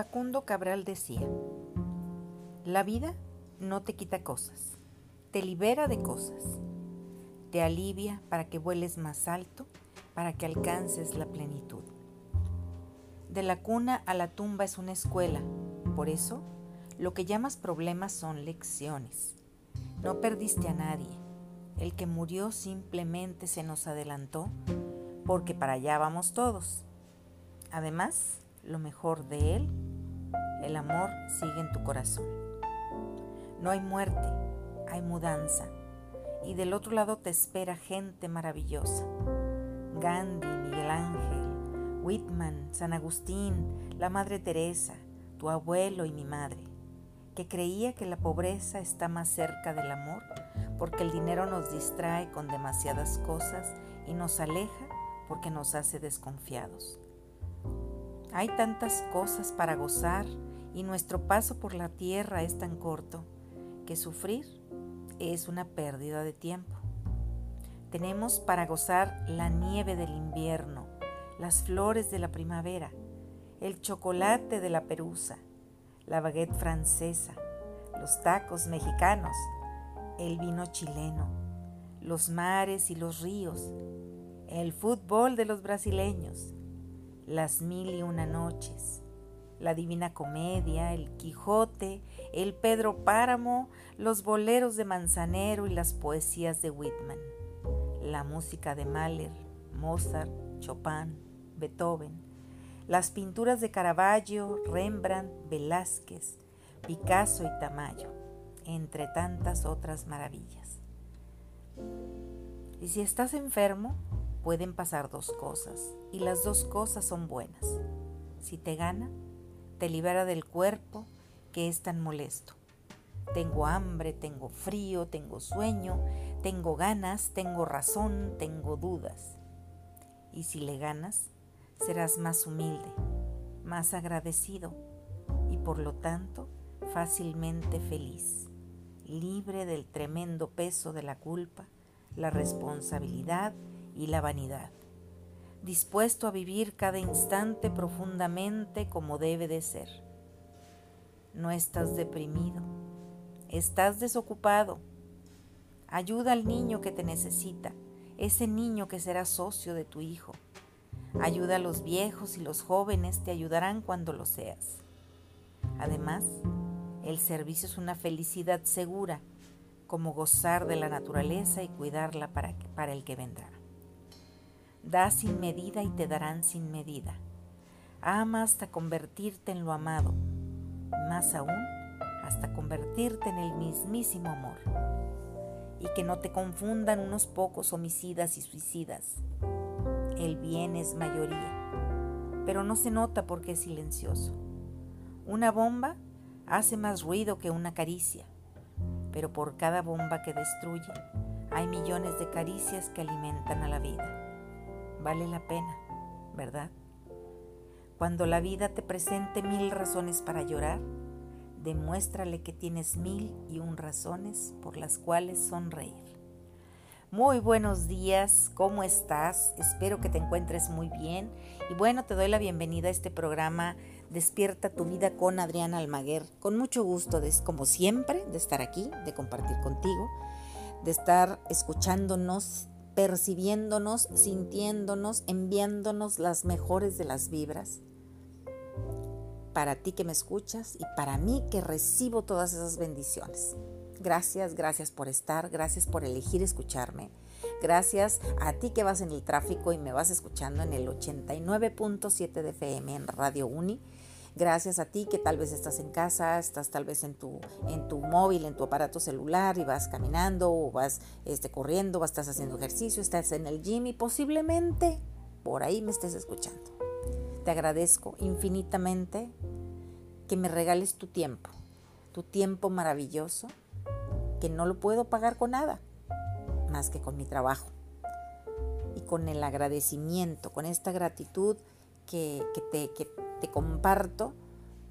Facundo Cabral decía, la vida no te quita cosas, te libera de cosas, te alivia para que vueles más alto, para que alcances la plenitud. De la cuna a la tumba es una escuela, por eso lo que llamas problemas son lecciones. No perdiste a nadie, el que murió simplemente se nos adelantó porque para allá vamos todos. Además, lo mejor de él, el amor sigue en tu corazón. No hay muerte, hay mudanza. Y del otro lado te espera gente maravillosa. Gandhi, Miguel Ángel, Whitman, San Agustín, la Madre Teresa, tu abuelo y mi madre, que creía que la pobreza está más cerca del amor porque el dinero nos distrae con demasiadas cosas y nos aleja porque nos hace desconfiados. Hay tantas cosas para gozar y nuestro paso por la tierra es tan corto que sufrir es una pérdida de tiempo. Tenemos para gozar la nieve del invierno, las flores de la primavera, el chocolate de la perusa, la baguette francesa, los tacos mexicanos, el vino chileno, los mares y los ríos, el fútbol de los brasileños, las mil y una noches, la Divina Comedia, el Quijote, el Pedro Páramo, los boleros de Manzanero y las poesías de Whitman, la música de Mahler, Mozart, Chopin, Beethoven, las pinturas de Caravaggio, Rembrandt, Velázquez, Picasso y Tamayo entre tantas otras maravillas. Y si estás enfermo, pueden pasar dos cosas, y las dos cosas son buenas. Si te gana, te libera del cuerpo que es tan molesto. Tengo hambre, tengo frío, tengo sueño, tengo ganas, tengo razón, tengo dudas. Y si le ganas, serás más humilde, más agradecido y por lo tanto fácilmente feliz libre del tremendo peso de la culpa, la responsabilidad y la vanidad, dispuesto a vivir cada instante profundamente como debe de ser. No estás deprimido, estás desocupado. Ayuda al niño que te necesita, ese niño que será socio de tu hijo. Ayuda a los viejos y los jóvenes te ayudarán cuando lo seas. Además, el servicio es una felicidad segura, como gozar de la naturaleza y cuidarla para, para el que vendrá. Da sin medida y te darán sin medida. Ama hasta convertirte en lo amado, más aún hasta convertirte en el mismísimo amor. Y que no te confundan unos pocos homicidas y suicidas. El bien es mayoría, pero no se nota porque es silencioso. Una bomba hace más ruido que una caricia, pero por cada bomba que destruye hay millones de caricias que alimentan a la vida. Vale la pena, ¿verdad? Cuando la vida te presente mil razones para llorar, demuéstrale que tienes mil y un razones por las cuales sonreír. Muy buenos días, ¿cómo estás? Espero que te encuentres muy bien y bueno, te doy la bienvenida a este programa Despierta tu vida con Adriana Almaguer. Con mucho gusto, de, como siempre, de estar aquí, de compartir contigo, de estar escuchándonos, percibiéndonos, sintiéndonos, enviándonos las mejores de las vibras. Para ti que me escuchas y para mí que recibo todas esas bendiciones. Gracias, gracias por estar, gracias por elegir escucharme. Gracias a ti que vas en el tráfico y me vas escuchando en el 89.7 de FM en Radio Uni Gracias a ti que tal vez estás en casa, estás tal vez en tu, en tu móvil, en tu aparato celular y vas caminando o vas este, corriendo, o estás haciendo ejercicio, estás en el gym y posiblemente por ahí me estés escuchando. Te agradezco infinitamente que me regales tu tiempo, tu tiempo maravilloso, que no lo puedo pagar con nada, más que con mi trabajo. Y con el agradecimiento, con esta gratitud que, te, que, te comparto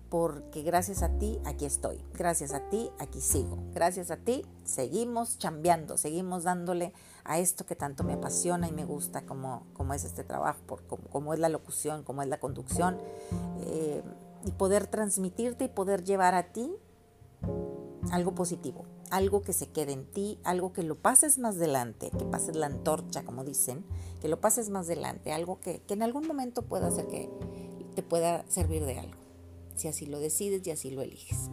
porque gracias a ti aquí estoy, gracias a ti aquí sigo, gracias a ti seguimos chambeando, seguimos dándole a esto que tanto me apasiona y me gusta como, como es este trabajo, por, como, es la locución, como es la conducción. Eh, y poder transmitirte y poder llevar a ti algo positivo, algo que se quede en ti, algo que lo pases más adelante, que pases la antorcha, como dicen, que lo pases más adelante, algo que, que en algún momento pueda hacer que te pueda servir de algo, si así lo decides y así lo eliges.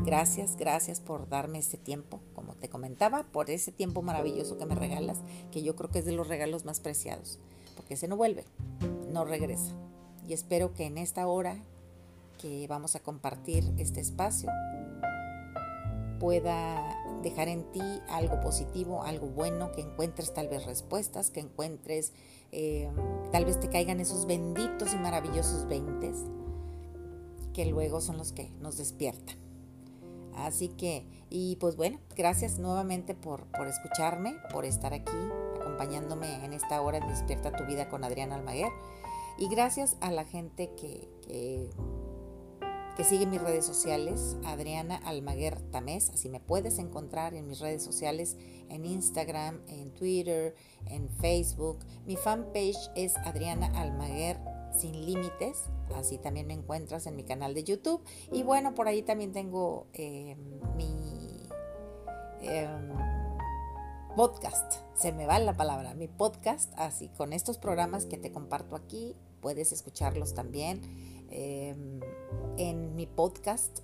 Gracias, gracias por darme este tiempo, como te comentaba, por ese tiempo maravilloso que me regalas, que yo creo que es de los regalos más preciados, porque se no vuelve, no regresa. Y espero que en esta hora que vamos a compartir este espacio pueda dejar en ti algo positivo, algo bueno, que encuentres tal vez respuestas, que encuentres, eh, tal vez te caigan esos benditos y maravillosos veintes, que luego son los que nos despiertan. Así que, y pues bueno, gracias nuevamente por, por escucharme, por estar aquí acompañándome en esta hora de Despierta tu vida con Adriana Almaguer. Y gracias a la gente que que sigue mis redes sociales, Adriana Almaguer Tamés, así me puedes encontrar en mis redes sociales, en Instagram, en Twitter, en Facebook. Mi fanpage es Adriana Almaguer sin límites, así también me encuentras en mi canal de YouTube. Y bueno, por ahí también tengo em, mi em, podcast, se me va la palabra, mi podcast, así con estos programas que te comparto aquí, puedes escucharlos también. Em, en mi podcast,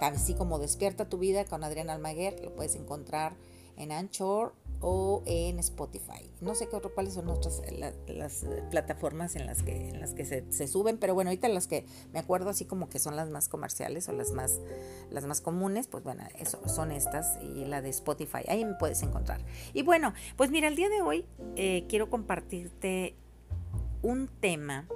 así como Despierta tu vida con Adriana Almaguer, lo puedes encontrar en Anchor o en Spotify. No sé qué otro, cuáles son otras las plataformas en las que, en las que se, suben, pero bueno, ahorita las que me acuerdo así como que son las más comerciales o las más, las más comunes, pues bueno, eso, son estas y la de Spotify, ahí me puedes encontrar. Y bueno, pues mira, el día de hoy eh, quiero compartirte un tema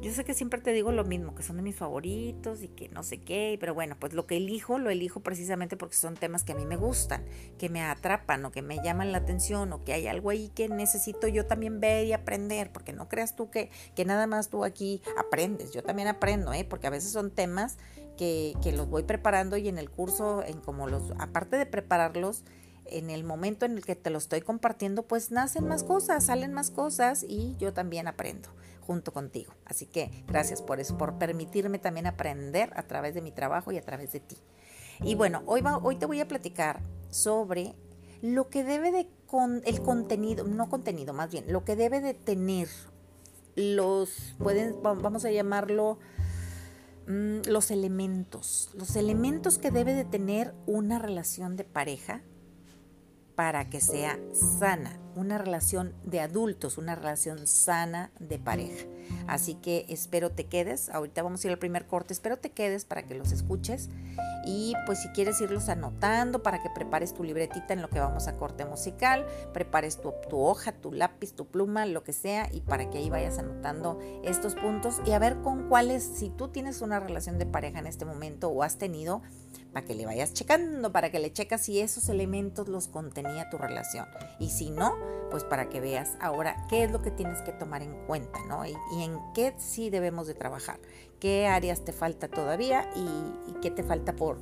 yo sé que siempre te digo lo mismo, que son de mis favoritos y que no sé qué, pero bueno, pues lo que elijo, lo elijo precisamente porque son temas que a mí me gustan, que me atrapan o que me llaman la atención o que hay algo ahí que necesito yo también ver y aprender, porque no creas tú que, que nada más tú aquí aprendes, yo también aprendo, ¿eh? porque a veces son temas que, que los voy preparando y en el curso, en como los, aparte de prepararlos, en el momento en el que te lo estoy compartiendo, pues nacen más cosas, salen más cosas y yo también aprendo junto contigo. Así que gracias por eso, por permitirme también aprender a través de mi trabajo y a través de ti. Y bueno, hoy, hoy te voy a platicar sobre lo que debe de con el contenido, no contenido, más bien, lo que debe de tener los, pueden, vamos a llamarlo, mm, los elementos, los elementos que debe de tener una relación de pareja para que sea sana, una relación de adultos, una relación sana de pareja. Así que espero te quedes, ahorita vamos a ir al primer corte, espero te quedes para que los escuches y pues si quieres irlos anotando para que prepares tu libretita en lo que vamos a corte musical, prepares tu, tu hoja, tu lápiz, tu pluma, lo que sea y para que ahí vayas anotando estos puntos y a ver con cuáles, si tú tienes una relación de pareja en este momento o has tenido, para que le vayas checando, para que le checas si esos elementos los contenía tu relación. Y si no, pues para que veas ahora qué es lo que tienes que tomar en cuenta, ¿no? Y, en qué sí debemos de trabajar, qué áreas te falta todavía y, qué te falta por,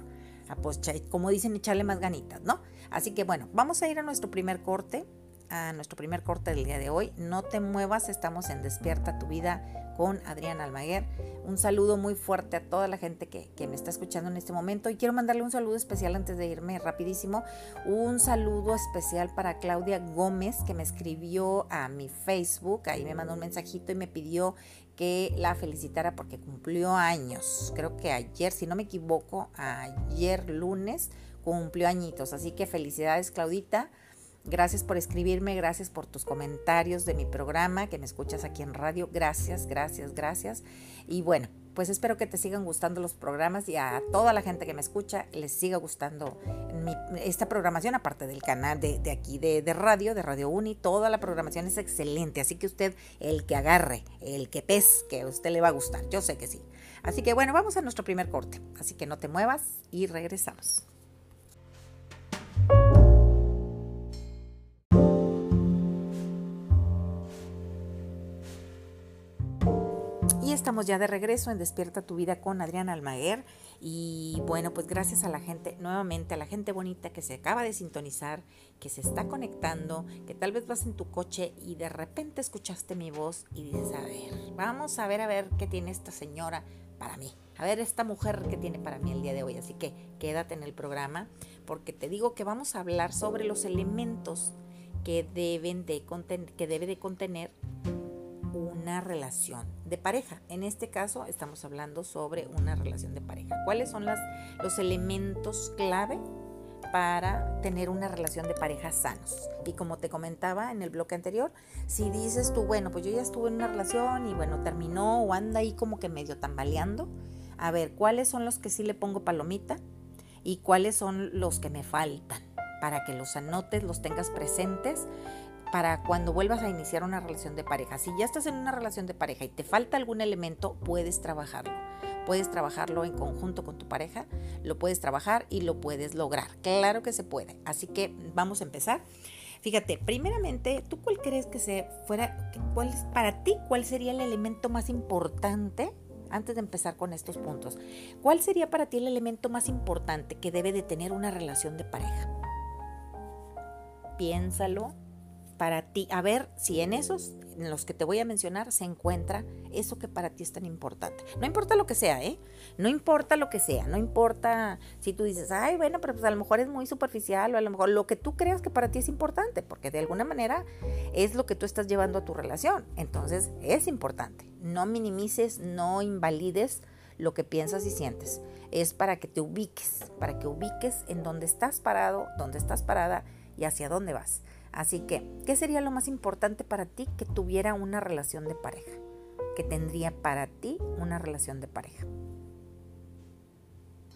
ah, pues, como dicen, echarle más ganitas, ¿no? Así que bueno, vamos a ir a nuestro primer corte a nuestro primer corte del día de hoy. No te muevas, estamos en Despierta tu vida con Adrián Almaguer. Un saludo muy fuerte a toda la gente que, que, me está escuchando en este momento y quiero mandarle un saludo especial antes de irme rapidísimo. Un saludo especial para Claudia Gómez que me escribió a mi Facebook, ahí me mandó un mensajito y me pidió que la felicitara porque cumplió años. Creo que ayer, si no me equivoco, ayer lunes cumplió añitos. Así que felicidades Claudita Gracias por escribirme, gracias por tus comentarios de mi programa, que me escuchas aquí en radio. Gracias, gracias, gracias. Y bueno, pues espero que te sigan gustando los programas y a toda la gente que me escucha les siga gustando esta programación, aparte del canal de, aquí de, radio, de Radio Uni. Toda la programación es excelente, así que usted, el que agarre, el que pesque, usted le va a gustar. Yo sé que sí. Así que bueno, vamos a nuestro primer corte. Así que no te muevas y regresamos. Estamos ya de regreso en Despierta tu vida con Adriana Almaguer. Y bueno, pues gracias a la gente, nuevamente a la gente bonita que se acaba de sintonizar, que se está conectando, que tal vez vas en tu coche y de repente escuchaste mi voz y dices, a ver, vamos a ver a ver qué tiene esta señora para mí. A ver esta mujer que tiene para mí el día de hoy. Así que quédate en el programa porque te digo que vamos a hablar sobre los elementos que deben de que debe de contener una relación de pareja. En este caso estamos hablando sobre una relación de pareja. ¿Cuáles son los elementos clave para tener una relación de pareja sanos? Y como te comentaba en el bloque anterior, si dices tú, bueno, pues yo ya estuve en una relación y bueno, terminó o anda ahí como que medio tambaleando, a ver, ¿cuáles son los que sí le pongo palomita y cuáles son los que me faltan? Para que los anotes, los tengas presentes para cuando vuelvas a iniciar una relación de pareja. Si ya estás en una relación de pareja y te falta algún elemento, puedes trabajarlo. Puedes trabajarlo en conjunto con tu pareja, lo puedes trabajar y lo puedes lograr. Claro que se puede. Así que vamos a empezar. Fíjate, primeramente, ¿tú cuál crees que se fuera, cuál es para ti, cuál sería el elemento más importante antes de empezar con estos puntos? ¿Cuál sería para ti el elemento más importante que debe de tener una relación de pareja? Piénsalo, para ti, a ver si en esos, en los que te voy a mencionar, se encuentra eso que para ti es tan importante. No importa lo que sea, ¿eh? No importa lo que sea, no importa si tú dices, ay, bueno, pero pues a lo mejor es muy superficial o a lo mejor lo que tú creas que para ti es importante, porque de alguna manera es lo que tú estás llevando a tu relación. Entonces, es importante. No minimices, no invalides lo que piensas y sientes. Es para que te ubiques, para que ubiques en dónde estás parado, dónde estás parada y hacia dónde vas. Así que, ¿qué sería lo más importante para ti que tuviera una relación de pareja? Que tendría para ti una relación de pareja.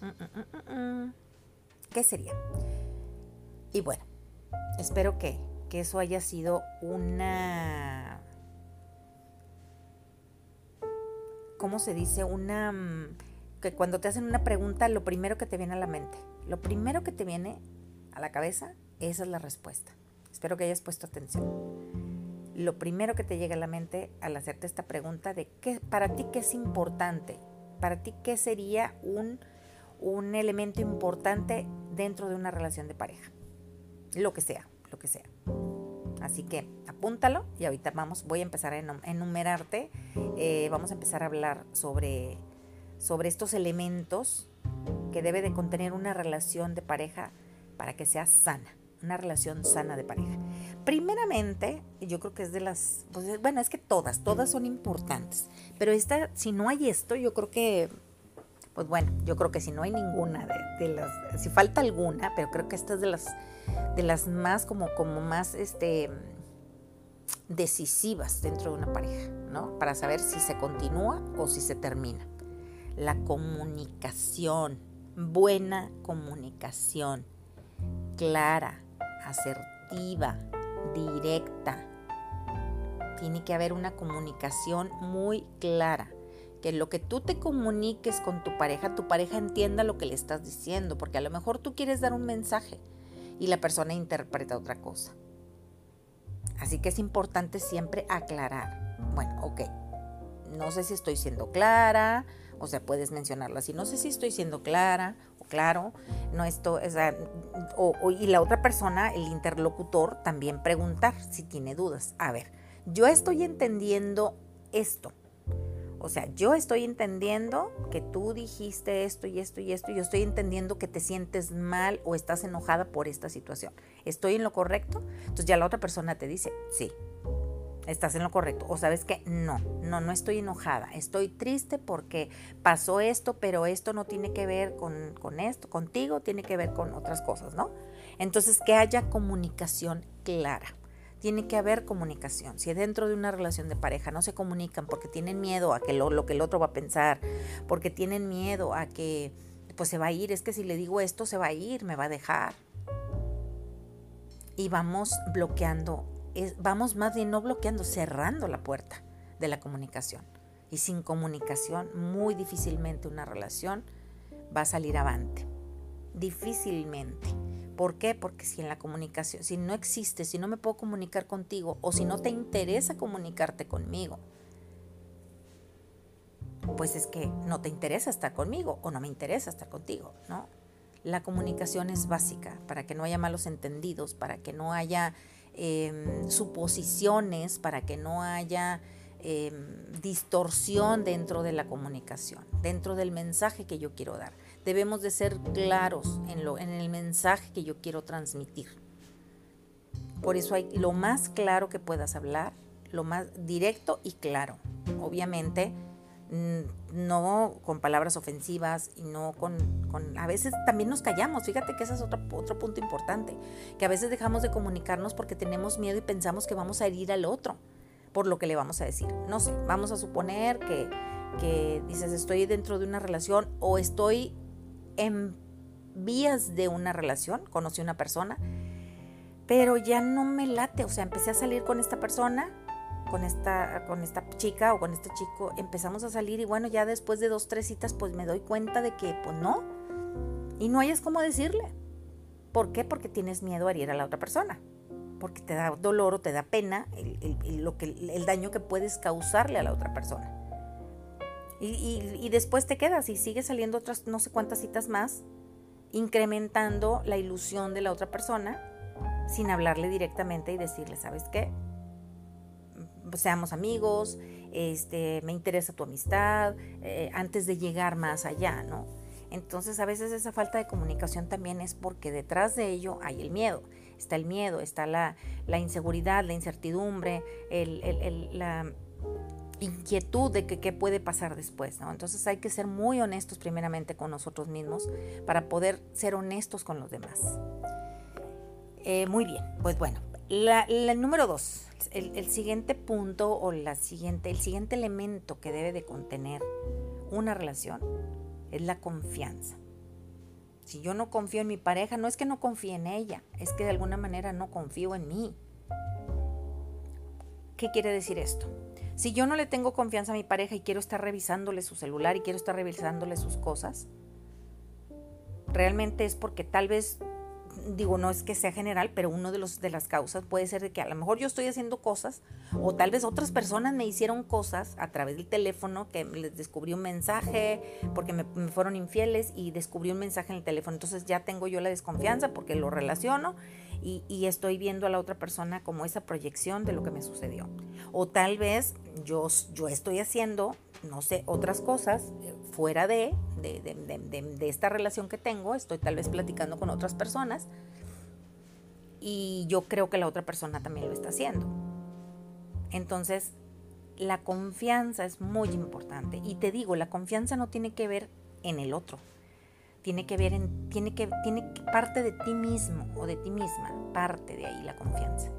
Mm, mm, mm, ¿Qué sería? Y bueno, espero que, que eso haya sido una... ¿Cómo se dice? Una... Que cuando te hacen una pregunta, lo primero que te viene a la mente, lo primero que te viene a la cabeza, esa es la respuesta. Espero que hayas puesto atención. Lo primero que te llega a la mente al hacerte esta pregunta de qué para ti qué es importante, para ti qué sería un, un elemento importante dentro de una relación de pareja. Lo que sea, lo que sea. Así que apúntalo y ahorita vamos, voy a empezar a enumerarte, eh, vamos a empezar a hablar sobre, sobre estos elementos que debe de contener una relación de pareja para que sea sana una relación sana de pareja. Primeramente, yo creo que es de las, pues, bueno, es que todas, todas son importantes, pero esta, si no hay esto, yo creo que, pues bueno, yo creo que si no hay ninguna de, las, si falta alguna, pero creo que esta es de las, de las más como, como más, este, decisivas dentro de una pareja, ¿no? Para saber si se continúa o si se termina. La comunicación, buena comunicación, clara, asertiva, directa. Tiene que haber una comunicación muy clara. Que lo que tú te comuniques con tu pareja, tu pareja entienda lo que le estás diciendo, porque a lo mejor tú quieres dar un mensaje y la persona interpreta otra cosa. Así que es importante siempre aclarar. Bueno, ok, no sé si estoy siendo clara, o sea, puedes mencionarlo así, no sé si estoy siendo clara claro, no esto, o, y la otra persona, el interlocutor, también preguntar si tiene dudas. A ver, yo estoy entendiendo esto. O sea, yo estoy entendiendo que tú dijiste esto y esto y esto, y yo estoy entendiendo que te sientes mal o estás enojada por esta situación. ¿Estoy en lo correcto? Entonces ya la otra persona te dice, sí, estás en lo correcto. O sabes que no, no, no estoy enojada. Estoy triste porque pasó esto, pero esto no tiene que ver con, con esto, contigo, tiene que ver con otras cosas, ¿no? Entonces, que haya comunicación clara. Tiene que haber comunicación. Si dentro de una relación de pareja no se comunican porque tienen miedo a que lo, lo que el otro va a pensar, porque tienen miedo a que pues se va a ir, es que si le digo esto se va a ir, me va a dejar. Y vamos bloqueando vamos más bien no bloqueando, cerrando la puerta de la comunicación. Y sin comunicación, muy difícilmente una relación va a salir avante. Difícilmente. ¿Por qué? Porque si en la comunicación, si no existe, si no me puedo comunicar contigo o si no te interesa comunicarte conmigo, pues es que no te interesa estar conmigo o no me interesa estar contigo, ¿no? La comunicación es básica para que no haya malos entendidos, para que no haya em, suposiciones, para que no haya em, distorsión dentro de la comunicación, dentro del mensaje que yo quiero dar. Debemos de ser claros en, lo, en el mensaje que yo quiero transmitir. Por eso hay lo más claro que puedas hablar, lo más directo y claro. Obviamente, no con palabras ofensivas y no con, A veces también nos callamos, fíjate que ese es otro, otro punto importante, que a veces dejamos de comunicarnos porque tenemos miedo y pensamos que vamos a herir al otro por lo que le vamos a decir. No sé, vamos a suponer que, que dices estoy dentro de una relación o estoy en vías de una relación, conocí una persona, pero ya no me late, o sea, empecé a salir con esta persona con esta, con esta chica o con este chico, empezamos a salir y bueno, ya después de dos, tres citas, pues me doy cuenta de que pues no. Y no hayas cómo decirle. ¿Por qué? Porque tienes miedo a herir a la otra persona. Porque te da dolor o te da pena el, lo que, el daño que puedes causarle a la otra persona. Y, después te quedas y sigues saliendo otras no sé cuántas citas más, incrementando la ilusión de la otra persona sin hablarle directamente y decirle, ¿sabes qué? Seamos amigos, este, me interesa tu amistad, eh, antes de llegar más allá, ¿no? Entonces a veces esa falta de comunicación también es porque detrás de ello hay el miedo. Está el miedo, está la, inseguridad, la incertidumbre, la inquietud de que qué puede pasar después, ¿no? Entonces hay que ser muy honestos primeramente con nosotros mismos para poder ser honestos con los demás. Eh, muy bien, pues bueno, la, número dos, el, siguiente punto o la siguiente, el siguiente elemento que debe de contener una relación es la confianza. Si yo no confío en mi pareja, no es que no confíe en ella, es que de alguna manera no confío en mí. ¿Qué quiere decir esto? Si yo no le tengo confianza a mi pareja y quiero estar revisándole su celular y quiero estar revisándole sus cosas, realmente es porque tal vez digo, no es que sea general, pero uno de, los, de las causas puede ser de que a lo mejor yo estoy haciendo cosas o tal vez otras personas me hicieron cosas a través del teléfono que les descubrí un mensaje porque me, fueron infieles y descubrí un mensaje en el teléfono. Entonces ya tengo yo la desconfianza porque lo relaciono y, y, estoy viendo a la otra persona como esa proyección de lo que me sucedió. O tal vez yo, yo estoy haciendo, no sé, otras cosas eh, fuera de, de, esta relación que tengo, estoy tal vez platicando con otras personas y yo creo que la otra persona también lo está haciendo. Entonces, la confianza es muy importante. Y te digo, la confianza no tiene que ver en el otro. Tiene que ver en, tiene que, tiene parte de ti mismo o de ti misma, parte de ahí la confianza.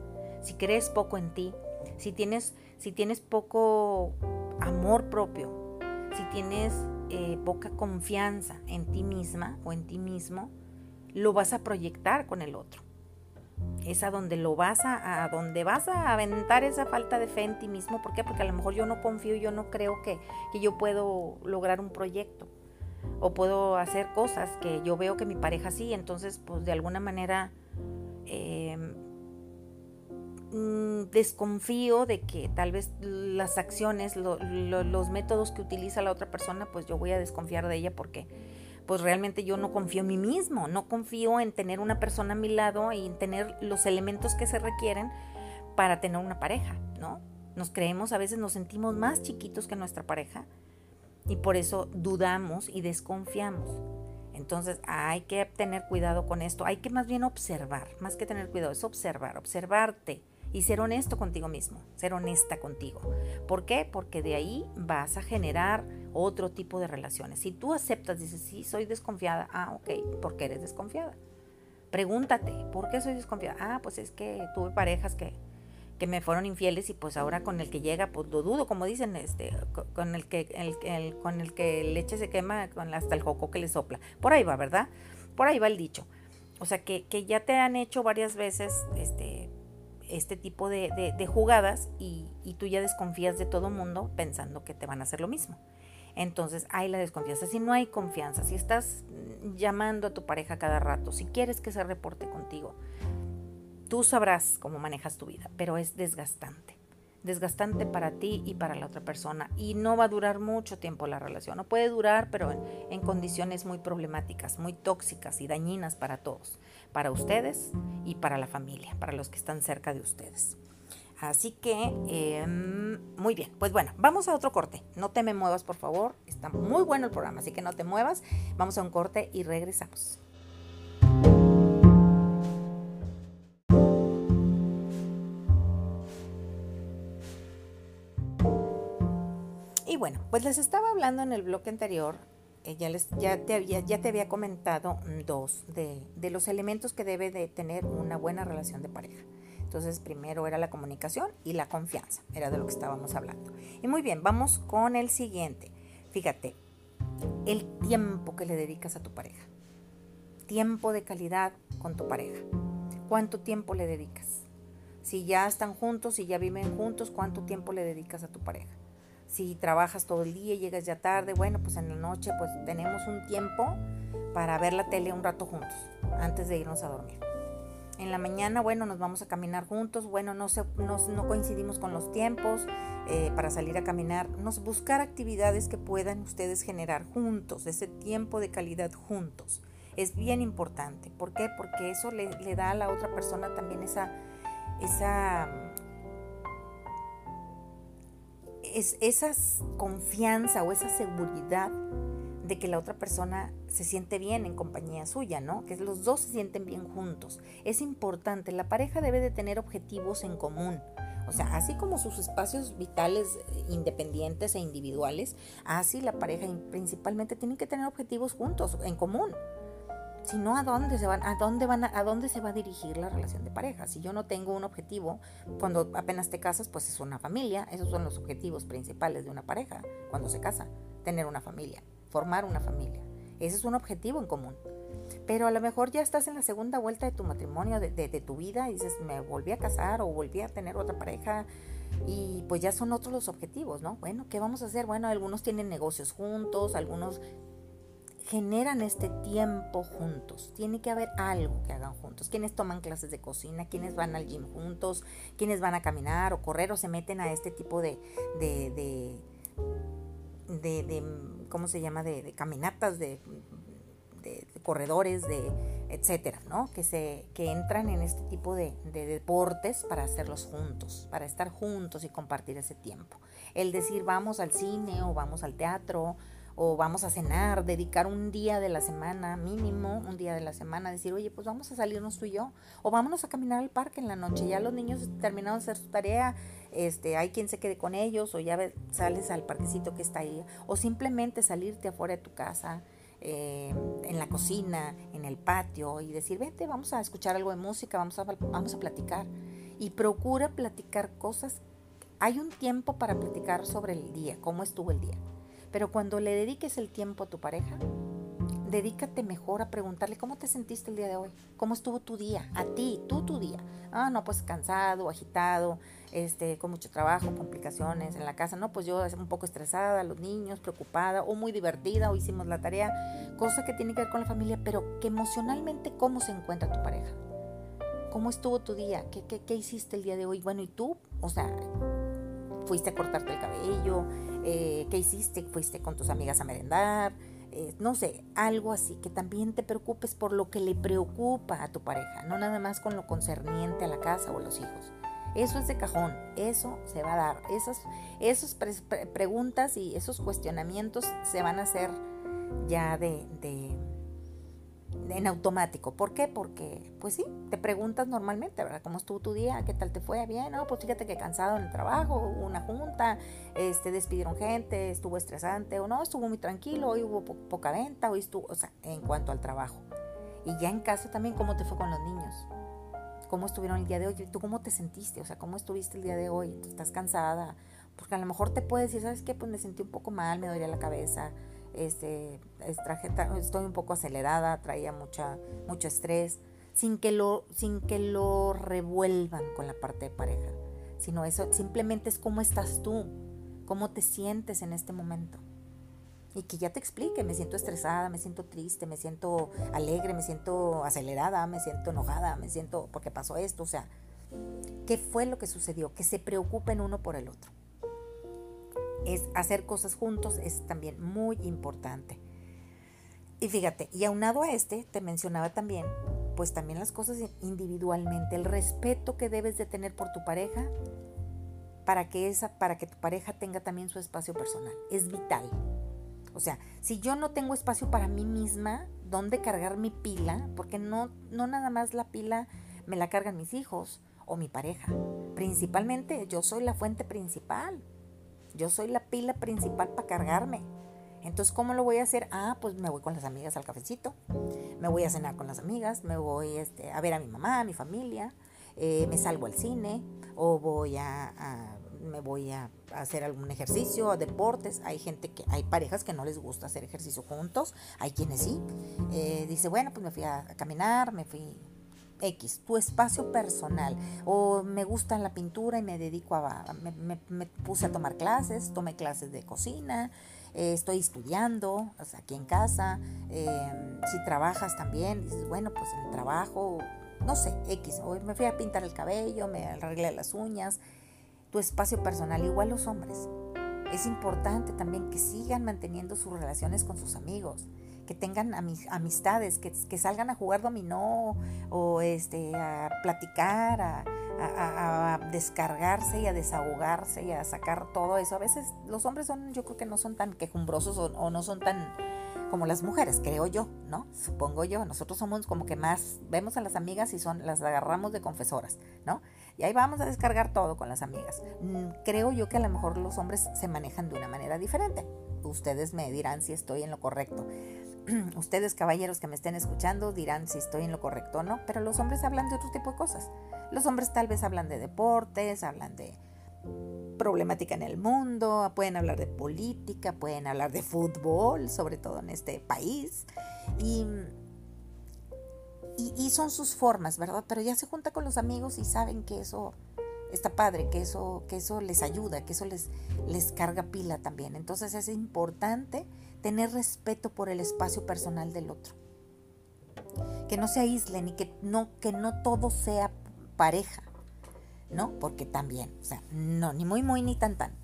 Si crees poco en ti, si tienes, si tienes poco amor propio, si tienes eh, poca confianza en ti misma o en ti mismo, lo vas a proyectar con el otro. Es a donde lo vas a, a donde vas a aventar esa falta de fe en ti mismo. ¿Por qué? Porque a lo mejor yo no confío, yo no creo que, que yo puedo lograr un proyecto o puedo hacer cosas que yo veo que mi pareja sí, entonces pues de alguna manera eh, desconfío de que tal vez las acciones, los métodos que utiliza la otra persona, pues yo voy a desconfiar de ella porque pues realmente yo no confío en mí mismo, no confío en tener una persona a mi lado y en tener los elementos que se requieren para tener una pareja, ¿no? Nos creemos, a veces nos sentimos más chiquitos que nuestra pareja y por eso dudamos y desconfiamos. Entonces hay que tener cuidado con esto, hay que más bien observar, más que tener cuidado, es observar, observarte, y ser honesto contigo mismo, ser honesta contigo. ¿Por qué? Porque de ahí vas a generar otro tipo de relaciones. Si tú aceptas, dices, sí, soy desconfiada, ah, ok, ¿por qué eres desconfiada? Pregúntate, ¿por qué soy desconfiada? Ah, pues es que tuve parejas que, que me fueron infieles y pues ahora con el que llega, pues lo dudo, como dicen, este, con el que, el, con el que leche se quema, con hasta el joco que le sopla. Por ahí va, ¿verdad? Por ahí va el dicho. O sea, que, que ya te han hecho varias veces, este, este tipo de, jugadas y, tú ya desconfías de todo mundo pensando que te van a hacer lo mismo. Entonces hay la desconfianza. Si no hay confianza, si estás llamando a tu pareja cada rato, si quieres que se reporte contigo, tú sabrás cómo manejas tu vida, pero es desgastante. desgastante para ti y para la otra persona. Y no va a durar mucho tiempo la relación. No puede durar, pero en, condiciones muy problemáticas, muy tóxicas y dañinas para todos. Para ustedes y para la familia, para los que están cerca de ustedes. Así que, em, muy bien. Pues bueno, vamos a otro corte. No te me muevas, por favor. Está muy bueno el programa, así que no te muevas. Vamos a un corte y regresamos. bueno, pues les estaba hablando en el bloque anterior, eh, ya, les, ya, te había, ya te había comentado dos de, de los elementos que debe de tener una buena relación de pareja. Entonces, primero era la comunicación y la confianza, era de lo que estábamos hablando. Y muy bien, vamos con el siguiente. Fíjate, el tiempo que le dedicas a tu pareja. Tiempo de calidad con tu pareja. ¿Cuánto tiempo le dedicas? Si ya están juntos, si ya viven juntos, ¿cuánto tiempo le dedicas a tu pareja? Si trabajas todo el día y llegas ya tarde, bueno, pues en la noche pues tenemos un tiempo para ver la tele un rato juntos, antes de irnos a dormir. En la mañana, bueno, nos vamos a caminar juntos, bueno, no, se, no, coincidimos con los tiempos eh, para salir a caminar, nos buscar actividades que puedan ustedes generar juntos, ese tiempo de calidad juntos. Es bien importante. ¿Por qué? Porque eso le, le da a la otra persona también esa, esa es esa confianza o esa seguridad de que la otra persona se siente bien en compañía suya, ¿no? Que los dos se sienten bien juntos. Es importante, la pareja debe de tener objetivos en común. O sea, así como sus espacios vitales eh, independientes e individuales, así la pareja principalmente tiene que tener objetivos juntos, en común. Si no, ¿a dónde se van? ¿A dónde van? A, dónde se va a dirigir la relación de pareja? Si yo no tengo un objetivo, cuando apenas te casas, pues es una familia. Esos son los objetivos principales de una pareja cuando se casa. Tener una familia, formar una familia. Ese es un objetivo en común. Pero a lo mejor ya estás en la segunda vuelta de tu matrimonio, de, de tu vida, y dices, me volví a casar o volví a tener otra pareja y pues ya son otros los objetivos, ¿no? Bueno, ¿qué vamos a hacer? Bueno, algunos tienen negocios juntos, algunos generan este tiempo juntos. Tiene que haber algo que hagan juntos. Quienes toman clases de cocina, quienes van al gym juntos, quienes van a caminar o correr o se meten a este tipo de, de, de, ¿cómo se llama? De, caminatas, de, corredores, de etcétera, ¿no? Que se, que entran en este tipo de, de deportes para hacerlos juntos, para estar juntos y compartir ese tiempo. El decir vamos al cine o vamos al teatro o vamos a cenar, dedicar un día de la semana, mínimo un día de la semana, decir, oye, pues vamos a salirnos tú y yo, o vámonos a caminar al parque en la noche, ya los niños terminaron de hacer su tarea, este, hay quien se quede con ellos, o ya sales al parquecito que está ahí, o simplemente salirte afuera de tu casa, eh, en la cocina, en el patio, y decir, vete, vamos a escuchar algo de música, vamos a, vamos a platicar, y procura platicar cosas, hay un tiempo para platicar sobre el día, cómo estuvo el día pero cuando le dediques el tiempo a tu pareja, dedícate mejor a preguntarle cómo te sentiste el día de hoy, cómo estuvo tu día, a ti, tú tu día. Ah, no, pues cansado, agitado, este, con mucho trabajo, complicaciones en la casa. No, pues yo un poco estresada, los niños, preocupada, o muy divertida, o hicimos la tarea, cosa que tiene que ver con la familia, pero que emocionalmente cómo se encuentra tu pareja. ¿Cómo estuvo tu día? ¿Qué, qué, qué hiciste el día de hoy? Bueno, ¿y tú? O sea, fuiste a cortarte el cabello, eh, qué hiciste, fuiste con tus amigas a merendar, eh, no sé, algo así, que también te preocupes por lo que le preocupa a tu pareja, no nada más con lo concerniente a la casa o a los hijos. Eso es de cajón, eso se va a dar, esas, esas preguntas y esos cuestionamientos se van a hacer ya de en automático. ¿Por qué? Porque, pues sí, te preguntas normalmente, ¿verdad? ¿Cómo estuvo tu día? ¿Qué tal te fue? Bien, no, pues fíjate que cansado en el trabajo, hubo una junta, este, despidieron gente, estuvo estresante, o no, estuvo muy tranquilo, hoy hubo poca venta, hoy estuvo, o sea, en cuanto al trabajo. Y ya en casa también, ¿cómo te fue con los niños? ¿Cómo estuvieron el día de hoy? ¿Tú cómo te sentiste? O sea, ¿cómo estuviste el día de hoy? ¿Estás cansada? Porque a lo mejor te puedes decir, ¿sabes qué? Pues me sentí un poco mal, me dolía la cabeza, este, estoy un poco acelerada, traía mucha, mucho estrés, sin que, lo, sin que lo revuelvan con la parte de pareja, sino eso simplemente es cómo estás tú, cómo te sientes en este momento. Y que ya te explique, me siento estresada, me siento triste, me siento alegre, me siento acelerada, me siento enojada, me siento porque pasó esto, o sea, qué fue lo que sucedió, que se preocupen uno por el otro. Es hacer cosas juntos es también muy importante. Y fíjate, y aunado a este, te mencionaba también, pues también las cosas individualmente, el respeto que debes de tener por tu pareja para que esa para que tu pareja tenga también su espacio personal, es vital. O sea, si yo no tengo espacio para mí misma, ¿dónde cargar mi pila? Porque no no nada más la pila me la cargan mis hijos o mi pareja. Principalmente yo soy la fuente principal. Yo soy la pila principal para cargarme. Entonces, ¿cómo lo voy a hacer? Ah, pues me voy con las amigas al cafecito, me voy a cenar con las amigas, me voy este, a ver a mi mamá, a mi familia, eh, me salgo al cine o voy a, me voy a hacer algún ejercicio, a deportes. Hay gente que, hay parejas que no les gusta hacer ejercicio juntos, hay quienes sí. Eh, dice, bueno, pues me fui a, caminar, me fui X, tu espacio personal. O me gusta la pintura y me dedico a, me, puse a tomar clases, tomé clases de cocina, eh, estoy estudiando, aquí en casa, em, si trabajas también, dices, bueno, pues el trabajo, no sé, X, hoy me fui a pintar el cabello, me arreglé las uñas, tu espacio personal, igual los hombres. Es importante también que sigan manteniendo sus relaciones con sus amigos, que tengan amistades, que, salgan a jugar dominó o este, a platicar, a, descargarse y a desahogarse y a sacar todo eso. A veces los hombres son, yo creo que no son tan quejumbrosos o, no son tan como las mujeres, creo yo, ¿no? Supongo yo. Nosotros somos como que más, vemos a las amigas y son, las agarramos de confesoras, ¿no? Y ahí vamos a descargar todo con las amigas. Mm, creo yo que a lo mejor los hombres se manejan de una manera diferente. Ustedes me dirán si estoy en lo correcto. ustedes caballeros que me estén escuchando dirán si estoy en lo correcto o no, pero los hombres hablan de otro tipo de cosas. Los hombres tal vez hablan de deportes, hablan de problemática en el mundo, pueden hablar de política, pueden hablar de fútbol, sobre todo en este país. Y, y, son sus formas, ¿verdad? Pero ya se junta con los amigos y saben que eso está padre, que eso, que eso les ayuda, que eso les, les carga pila también. Entonces es importante tener respeto por el espacio personal del otro. Que no se aíslen y que no, que no todo sea pareja, ¿no? Porque también, o sea, no, ni muy, muy, ni tan, tan.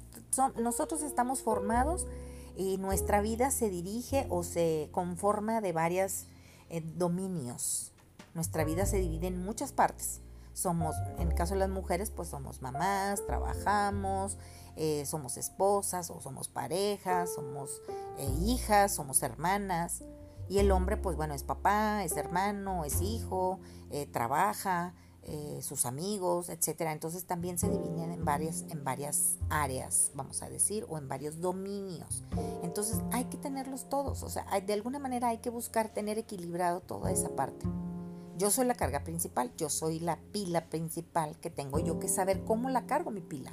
nosotros estamos formados y nuestra vida se dirige o se conforma de varios eh, dominios. Nuestra vida se divide en muchas partes. Somos, en el caso de las mujeres, pues somos mamás, trabajamos, eh, somos esposas o somos parejas, somos eh, hijas, somos hermanas. Y el hombre, pues bueno, es papá, es hermano, es hijo, eh, trabaja, sus amigos, etcétera. Entonces también se dividen en varias, en varias áreas, vamos a decir, o en varios dominios. Entonces hay que tenerlos todos, o sea, de alguna manera hay que buscar tener equilibrado toda esa parte. Yo soy la carga principal, yo soy la pila principal que tengo yo que saber cómo la cargo mi pila.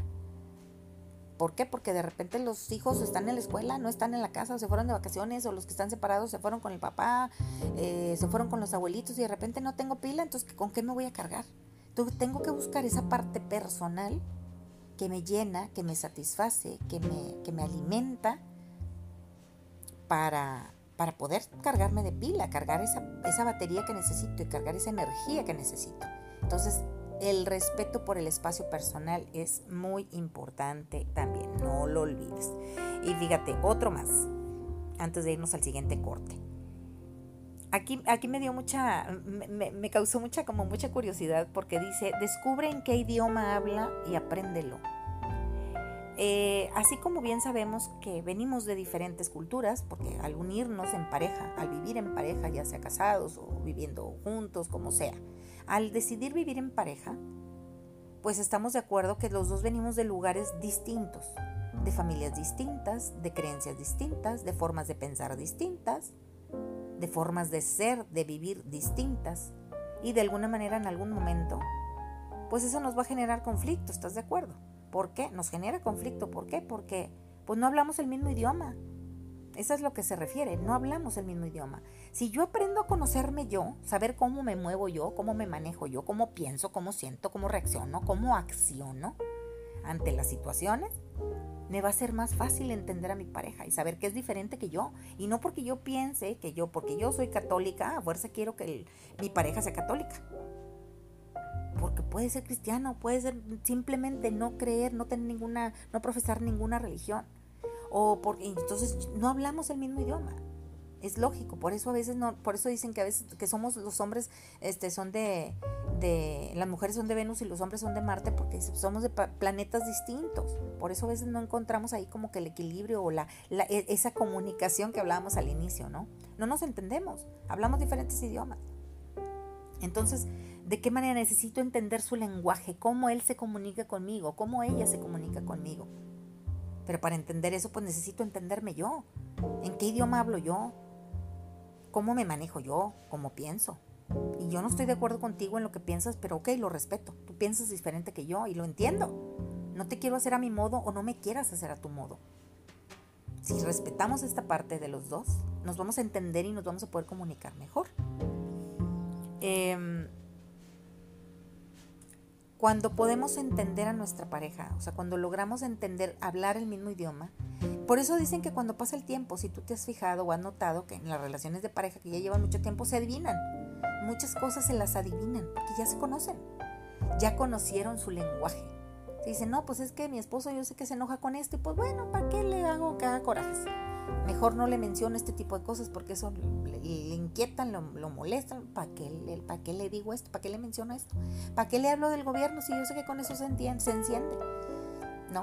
¿Por qué? Porque de repente los hijos están en la escuela, no están en la casa, o se fueron de vacaciones, o los que están separados se fueron con el papá, eh, se fueron con los abuelitos y de repente no tengo pila, entonces ¿con qué me voy a cargar? Tengo que buscar esa parte personal que me llena, que me satisface, que me, que me alimenta para, para poder cargarme de pila, cargar esa, esa batería que necesito y cargar esa energía que necesito. Entonces el respeto por el espacio personal es muy importante también, no lo olvides. Y fíjate, otro más, antes de irnos al siguiente corte. Aquí, aquí me dio mucha, me, causó mucha, como mucha curiosidad porque dice, descubre en qué idioma habla y apréndelo. Eh, así como bien sabemos que venimos de diferentes culturas, porque al unirnos en pareja, al vivir en pareja, ya sea casados o viviendo juntos, como sea, al decidir vivir en pareja, pues estamos de acuerdo que los dos venimos de lugares distintos, de familias distintas, de creencias distintas, de formas de pensar distintas, de formas de ser, de vivir distintas. Y de alguna manera en algún momento, pues eso nos va a generar conflicto, ¿estás de acuerdo? ¿Por qué? Nos genera conflicto. ¿Por qué? Porque pues no hablamos el mismo idioma. Eso es lo que se refiere, no hablamos el mismo idioma. Si yo aprendo a conocerme yo, saber cómo me muevo yo, cómo me manejo yo, cómo pienso, cómo siento, cómo reacciono, cómo acciono ante las situaciones, me va a ser más fácil entender a mi pareja y saber que es diferente que yo. Y no porque yo piense que yo, porque yo soy católica, a fuerza quiero que mi pareja sea católica. porque puede ser cristiano, puede ser simplemente no creer, no tener ninguna, no profesar ninguna religión. O porque entonces no hablamos el mismo idioma. Es lógico, por eso a veces no, por eso dicen que a veces que somos los hombres, este, son de, de, las mujeres son de Venus y los hombres son de Marte, porque somos de planetas distintos. Por eso a veces no encontramos ahí como que el equilibrio o la, e, esa comunicación que hablábamos al inicio, ¿no? No nos entendemos, hablamos diferentes idiomas. Entonces, ¿de qué manera necesito entender su lenguaje? ¿Cómo él se comunica conmigo? ¿Cómo ella se comunica conmigo? Pero para entender eso, pues necesito entenderme yo. ¿En qué idioma hablo yo? Cómo me manejo yo, cómo pienso. Y yo no estoy de acuerdo contigo en lo que piensas, pero ok, lo respeto. Tú piensas diferente que yo y lo entiendo. No te quiero hacer a mi modo o no me quieras hacer a tu modo. Si respetamos esta parte de los dos, nos vamos a entender y nos vamos a poder comunicar mejor. Em, cuando podemos entender a nuestra pareja, o sea, cuando logramos entender, hablar el mismo idioma, por eso dicen que cuando pasa el tiempo, si tú te has fijado o has notado que en las relaciones de pareja que ya llevan mucho tiempo se adivinan. Muchas cosas se las adivinan porque ya se conocen. Ya conocieron su lenguaje. Se dicen, no, pues es que mi esposo yo sé que se enoja con esto y pues bueno, ¿para qué le hago que haga corajes? Mejor no le menciono este tipo de cosas porque eso le, inquietan, lo, molestan. ¿Para qué, le, ¿Para qué le digo esto? ¿Para qué le menciono esto? ¿Para qué le hablo del gobierno si yo sé que con eso se, entiende, se enciende? ¿No?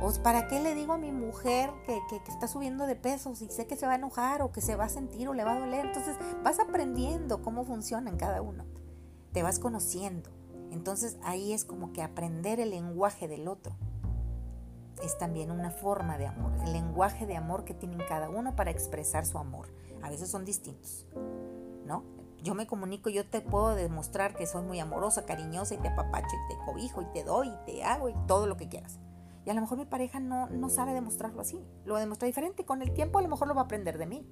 ¿O para qué le digo a mi mujer que, está subiendo de peso si sé que se va a enojar o que se va a sentir o le va a doler? Entonces vas aprendiendo cómo funcionan cada uno. Te vas conociendo. Entonces ahí es como que aprender el lenguaje del otro. Es también una forma de amor. El lenguaje de amor que tienen cada uno para expresar su amor. A veces son distintos. ¿No? Yo me comunico, yo te puedo demostrar que soy muy amorosa, cariñosa y te apapacho y te cobijo y te doy y te hago y todo lo que quieras. Y a lo mejor mi pareja no, no sabe demostrarlo así. Lo demuestra diferente. Con el tiempo a lo mejor lo va a aprender de mí.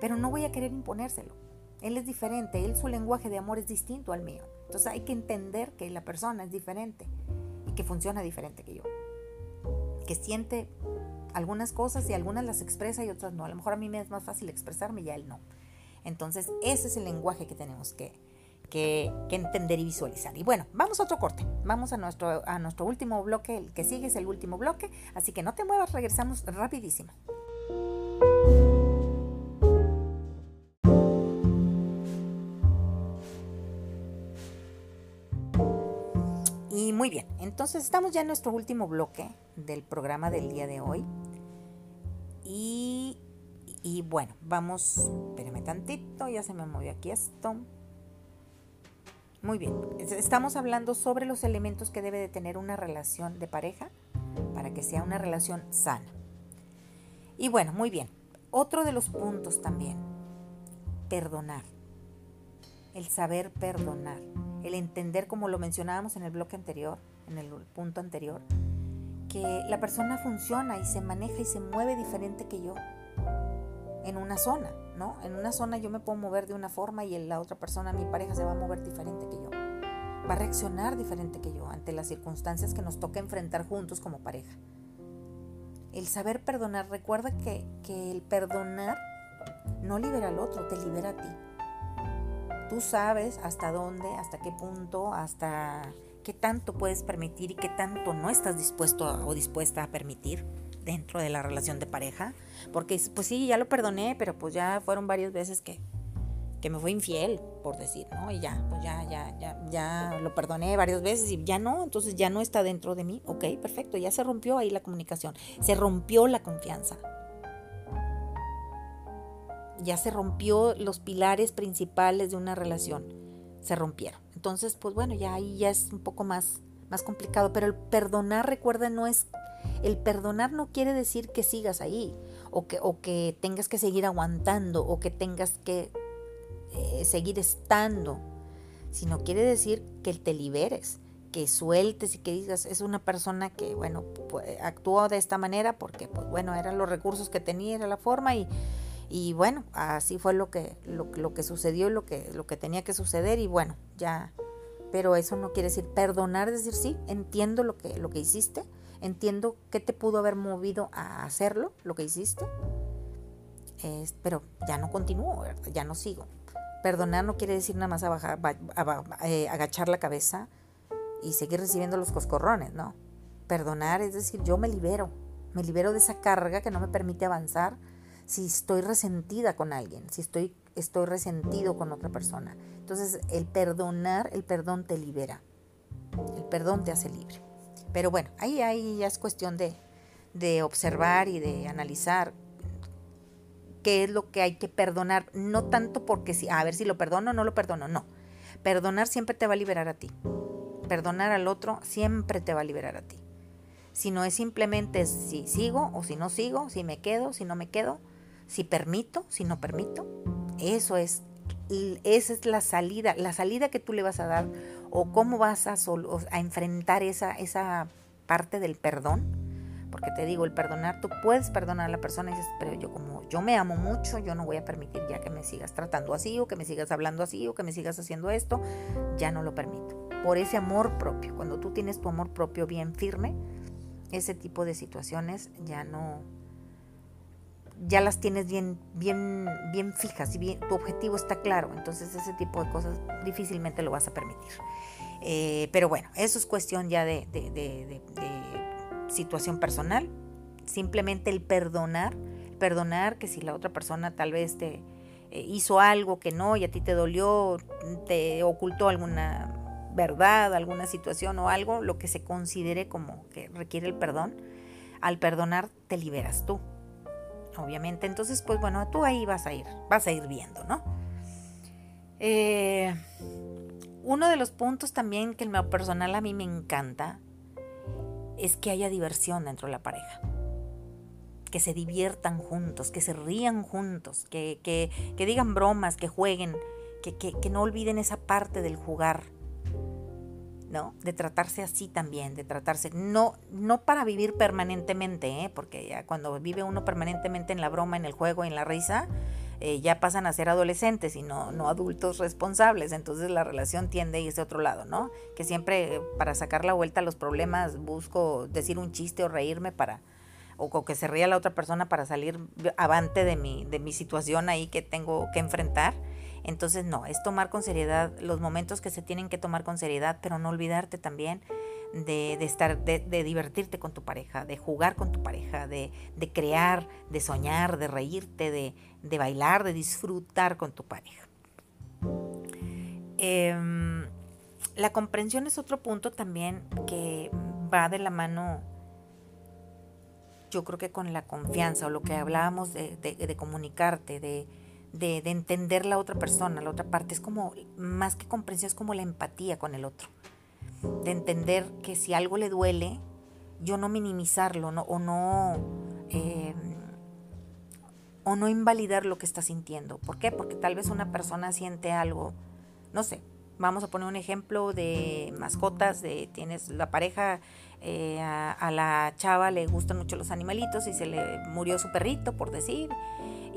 Pero no voy a querer imponérselo. Él es diferente. Él su lenguaje de amor es distinto al mío. Entonces hay que entender que la persona es diferente y que funciona diferente que yo. Que siente algunas cosas y algunas las expresa y otras no. A lo mejor a mí me es más fácil expresarme y a él no. Entonces ese es el lenguaje que tenemos que, que, entender y visualizar. Y bueno, vamos a otro corte. Vamos a nuestro, a nuestro último bloque. El que sigue es el último bloque. Así que no te muevas, regresamos rapidísimo. Muy bien, entonces estamos ya en nuestro último bloque del programa del día de hoy. Y, bueno, vamos, espérame tantito, ya se me movió aquí esto. Muy bien, estamos hablando sobre los elementos que debe de tener una relación de pareja para que sea una relación sana. Y bueno, muy bien, otro de los puntos también, perdonar, el saber perdonar, el entender como lo mencionábamos en el bloque anterior, en el punto anterior, que la persona funciona y se maneja y se mueve diferente que yo en una zona, ¿no? En una zona yo me puedo mover de una forma y en la otra persona, mi pareja, se va a mover diferente que yo. Va a reaccionar diferente que yo ante las circunstancias que nos toca enfrentar juntos como pareja. El saber perdonar, recuerda que, que el perdonar no libera al otro, te libera a ti. Tú sabes hasta dónde, hasta qué punto, hasta qué tanto puedes permitir y qué tanto no estás dispuesto o dispuesta a permitir dentro de la relación de pareja. Porque pues sí, ya lo perdoné, pero pues ya fueron varias veces que, que me fue infiel, por decir, ¿no? Y ya, pues ya, ya, ya, ya lo perdoné varias veces y ya no, entonces ya no está dentro de mí. Ok, perfecto, ya se rompió ahí la comunicación, se rompió la confianza. Ya se rompió los pilares principales de una relación, se rompieron. Entonces, pues bueno, ya ahí ya es un poco más, más complicado, pero el perdonar, recuerda, no es el perdonar no quiere decir que sigas ahí o que, o que tengas que seguir aguantando o que tengas que eh, seguir estando, sino quiere decir que te liberes, que sueltes y que digas, es una persona que, bueno, pues, actuó de esta manera porque, pues bueno, eran los recursos que tenía, era la forma y, y bueno, así fue lo que, lo, que sucedió, lo que, lo que tenía que suceder y bueno, ya, pero eso no quiere decir perdonar, decir, sí, entiendo lo que, lo que hiciste, entiendo qué te pudo haber movido a hacerlo, lo que hiciste, pero ya no continúo, ya no sigo. Perdonar no quiere decir nada más eh, agachar la cabeza, y seguir recibiendo los coscorrones, ¿no? Perdonar es decir, yo me libero, me libero de esa carga que no me permite avanzar si estoy resentida con alguien, si estoy, estoy resentido con otra persona. Entonces, el perdonar, el perdón te libera. El perdón te hace libre. Pero bueno, ahí, ahí ya es cuestión de, de observar y de analizar qué es lo que hay que perdonar. No tanto porque si, a ver si lo perdono o no lo perdono, no. Perdonar siempre te va a liberar a ti. Perdonar al otro siempre te va a liberar a ti. Si no es simplemente si sigo o si no sigo, si me quedo, si no me quedo, si permito, si no permito. Eso es, esa es la salida, la salida que tú le vas a dar o cómo vas a, enfrentar esa, esa parte del perdón porque te digo, el perdonar, tú puedes perdonar a la persona y dices, pero yo como yo me amo mucho, yo no voy a permitir ya que me sigas tratando así o que me sigas hablando así o que me sigas haciendo esto, ya no lo permito. Por ese amor propio, cuando tú tienes tu amor propio bien firme, ese tipo de situaciones ya no ya las tienes bien bien bien fijas y tu objetivo está claro entonces ese tipo de cosas difícilmente lo vas a permitir. Eh, pero bueno eso es cuestión ya de situación personal, simplemente el perdonar, perdonar que si la otra persona tal vez te eh, hizo algo que no y a ti te dolió, te ocultó alguna verdad, alguna situación o algo, lo que se considere como que requiere el perdón, al perdonar te liberas tú, obviamente. Entonces, pues bueno, tú ahí vas a ir, vas a ir viendo, ¿no? Eh, uno de los puntos también que en lo personal a mí me encanta es que haya diversión dentro de la pareja. Que se diviertan juntos, que se rían juntos, que, que, digan bromas, que jueguen, que, que, no olviden esa parte del jugar. ¿No? De tratarse así también, de tratarse, no, no para vivir permanentemente, ¿eh? porque ya cuando vive uno permanentemente en la broma, en el juego, en la risa, eh, ya pasan a ser adolescentes y no, no adultos responsables. Entonces la relación tiende a irse a otro lado, ¿no? Que siempre eh, para sacar la vuelta a los problemas busco decir un chiste o reírme para o que se ría la otra persona para salir avante de mi, de mi situación ahí que tengo que enfrentar. Entonces, no, es tomar con seriedad los momentos que se tienen que tomar con seriedad, pero no olvidarte también de, estar, de, divertirte con tu pareja, de jugar con tu pareja, de, crear, de soñar, de reírte, de, bailar, de disfrutar con tu pareja. Em, la comprensión es otro punto también que va de la mano, yo creo que con la confianza o lo que hablábamos de, de comunicarte, de, de, entender la otra persona, la otra parte. Es como, más que comprensión, es como la empatía con el otro de entender que si algo le duele, yo no minimizarlo no, o no eh, o no invalidar lo que está sintiendo. ¿Por qué? Porque tal vez una persona siente algo, no sé, vamos a poner un ejemplo de mascotas, de tienes la pareja, eh, a, la chava le gustan mucho los animalitos y se le murió su perrito, por decir,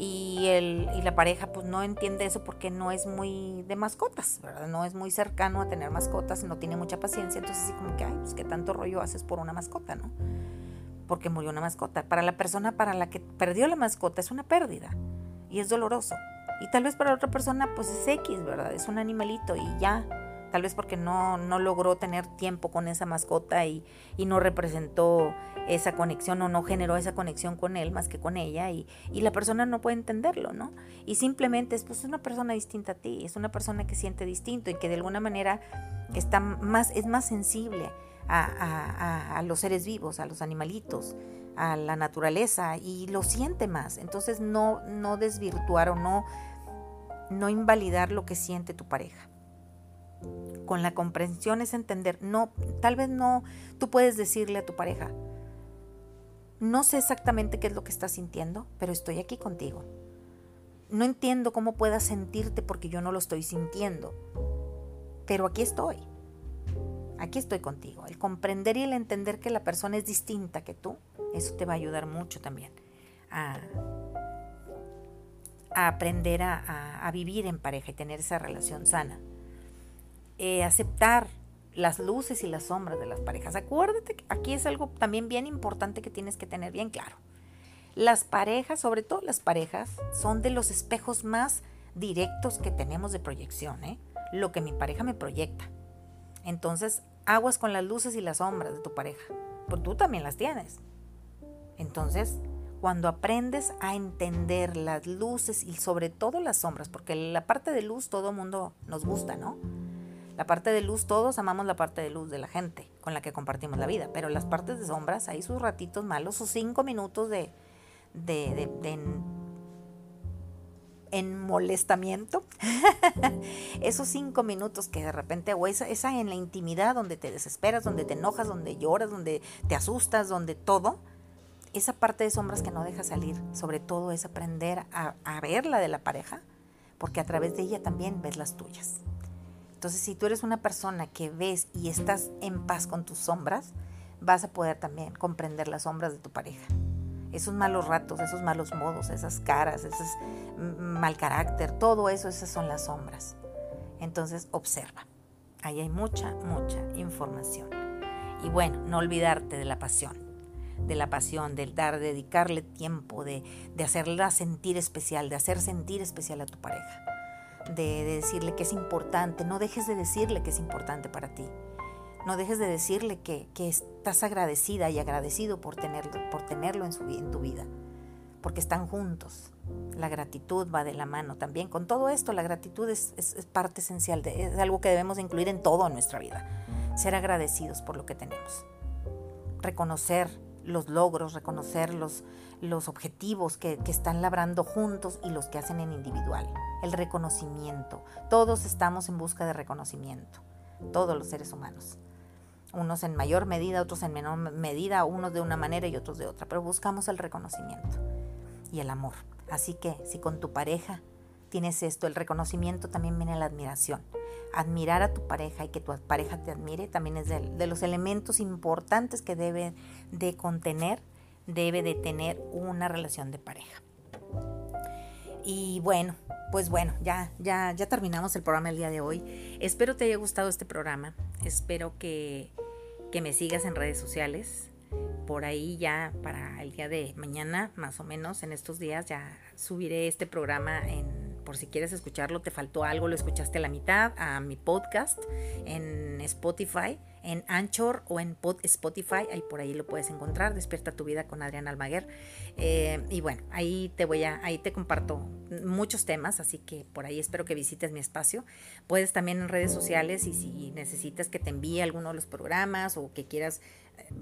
y, el, y la pareja pues no entiende eso porque no es muy de mascotas. No es muy cercano a tener mascotas, no tiene mucha paciencia, entonces así como que, ay, pues qué tanto rollo haces por una mascota, ¿no? Porque murió una mascota. Para la persona para la que perdió la mascota es una pérdida y es doloroso. Y tal vez para otra persona pues es X, ¿verdad? Es un animalito y ya, tal vez porque no, no logró tener tiempo con esa mascota y, y, no representó esa conexión o no generó esa conexión con él más que con ella y, y, la persona no puede entenderlo, ¿no? Y simplemente es pues una persona distinta a ti, es una persona que siente distinto y que de alguna manera está más, es más sensible a, a, a los seres vivos, a los animalitos, a la naturaleza y lo siente más. Entonces no, no desvirtuar o no, no invalidar lo que siente tu pareja con la comprensión es entender, no, tal vez no, tú puedes decirle a tu pareja, no sé exactamente qué es lo que estás sintiendo, pero estoy aquí contigo. No entiendo cómo puedas sentirte porque yo no lo estoy sintiendo, pero aquí estoy. Aquí estoy contigo. El comprender y el entender que la persona es distinta que tú, eso te va a ayudar mucho también a, aprender a vivir en pareja y tener esa relación sana. Eh, aceptar las luces y las sombras de las parejas. Acuérdate que aquí es algo también bien importante que tienes que tener bien claro. Las parejas, sobre todo las parejas, son de los espejos más directos que tenemos de proyección. ¿eh? Lo que mi pareja me proyecta. Entonces, aguas con las luces y las sombras de tu pareja, porque tú también las tienes. Entonces, cuando aprendes a entender las luces y sobre todo las sombras, porque la parte de luz todo mundo nos gusta, ¿no? La parte de luz, todos amamos la parte de luz de la gente con la que compartimos la vida, pero las partes de sombras, hay sus ratitos malos, sus cinco minutos de, de, de, en, molestamiento, esos cinco minutos que de repente, o esa, esa en la intimidad donde te desesperas, donde te enojas, donde lloras, donde te asustas, donde todo, esa parte de sombras que no deja salir, sobre todo es aprender a, a ver la de la pareja, porque a través de ella también ves las tuyas. Entonces, si tú eres una persona que ves y estás en paz con tus sombras, vas a poder también comprender las sombras de tu pareja. Esos malos ratos, esos malos modos, esas caras, ese mal carácter, todo eso, esas son las sombras. Entonces, observa. Ahí hay mucha, mucha información. Y bueno, no olvidarte de la pasión, de la pasión, del dar, de dedicarle tiempo, de, de hacerla sentir especial, de hacer sentir especial a tu pareja de, decirle que es importante, no dejes de decirle que es importante para ti. No dejes de decirle que, estás agradecida y agradecido por tenerlo, por tenerlo en, su, en tu vida, porque están juntos. La gratitud va de la mano también. Con todo esto, la gratitud es, parte esencial, de, es algo que debemos incluir en todo en nuestra vida. Ser agradecidos por lo que tenemos. Reconocer los logros, reconocer los, los objetivos que, están labrando juntos y los que hacen en individual. El reconocimiento. Todos estamos en busca de reconocimiento. Todos los seres humanos. Unos en mayor medida, otros en menor medida, unos de una manera y otros de otra. Pero buscamos el reconocimiento y el amor. Así que si con tu pareja tienes esto, el reconocimiento también viene la admiración admirar a tu pareja y que tu pareja te admire también es de, los elementos importantes que debe de contener, debe de tener una relación de pareja. Y bueno, pues bueno, ya, ya, ya terminamos el programa el día de hoy. Espero te haya gustado este programa. Espero que, que me sigas en redes sociales. Por ahí ya para el día de mañana, más o menos, en estos días, ya subiré este programa en por si quieres escucharlo, te faltó algo, lo escuchaste a la mitad, a mi podcast en Spotify, en Anchor o en Spotify, ahí por ahí lo puedes encontrar, Despierta tu vida con Adrián Almaguer. Eh, y bueno, ahí te voy a, ahí te comparto muchos temas, así que por ahí espero que visites mi espacio. Puedes también en redes sociales y si necesitas que te envíe alguno de los programas o que quieras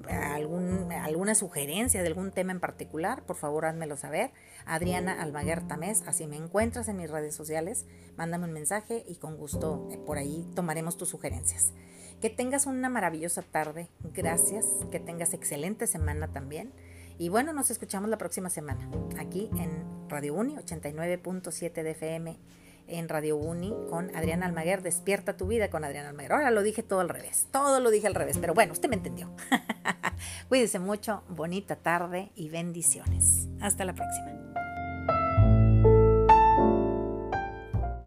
algún, alguna sugerencia de algún tema en particular, por favor házmelo saber. Adriana Almaguer Tamés, así me encuentras en mis redes sociales, mándame un mensaje y con gusto eh, por ahí tomaremos tus sugerencias. Que tengas una maravillosa tarde, gracias, que tengas excelente semana también. Y bueno, nos escuchamos la próxima semana, aquí en Radio Uni 89.7 de FM en Radio Uni con Adrián Almaguer. Despierta tu vida con Adrián Almaguer. Ahora lo dije todo al revés, todo lo dije al revés, pero bueno, usted me entendió. Cuídese mucho, bonita tarde y bendiciones. Hasta la próxima.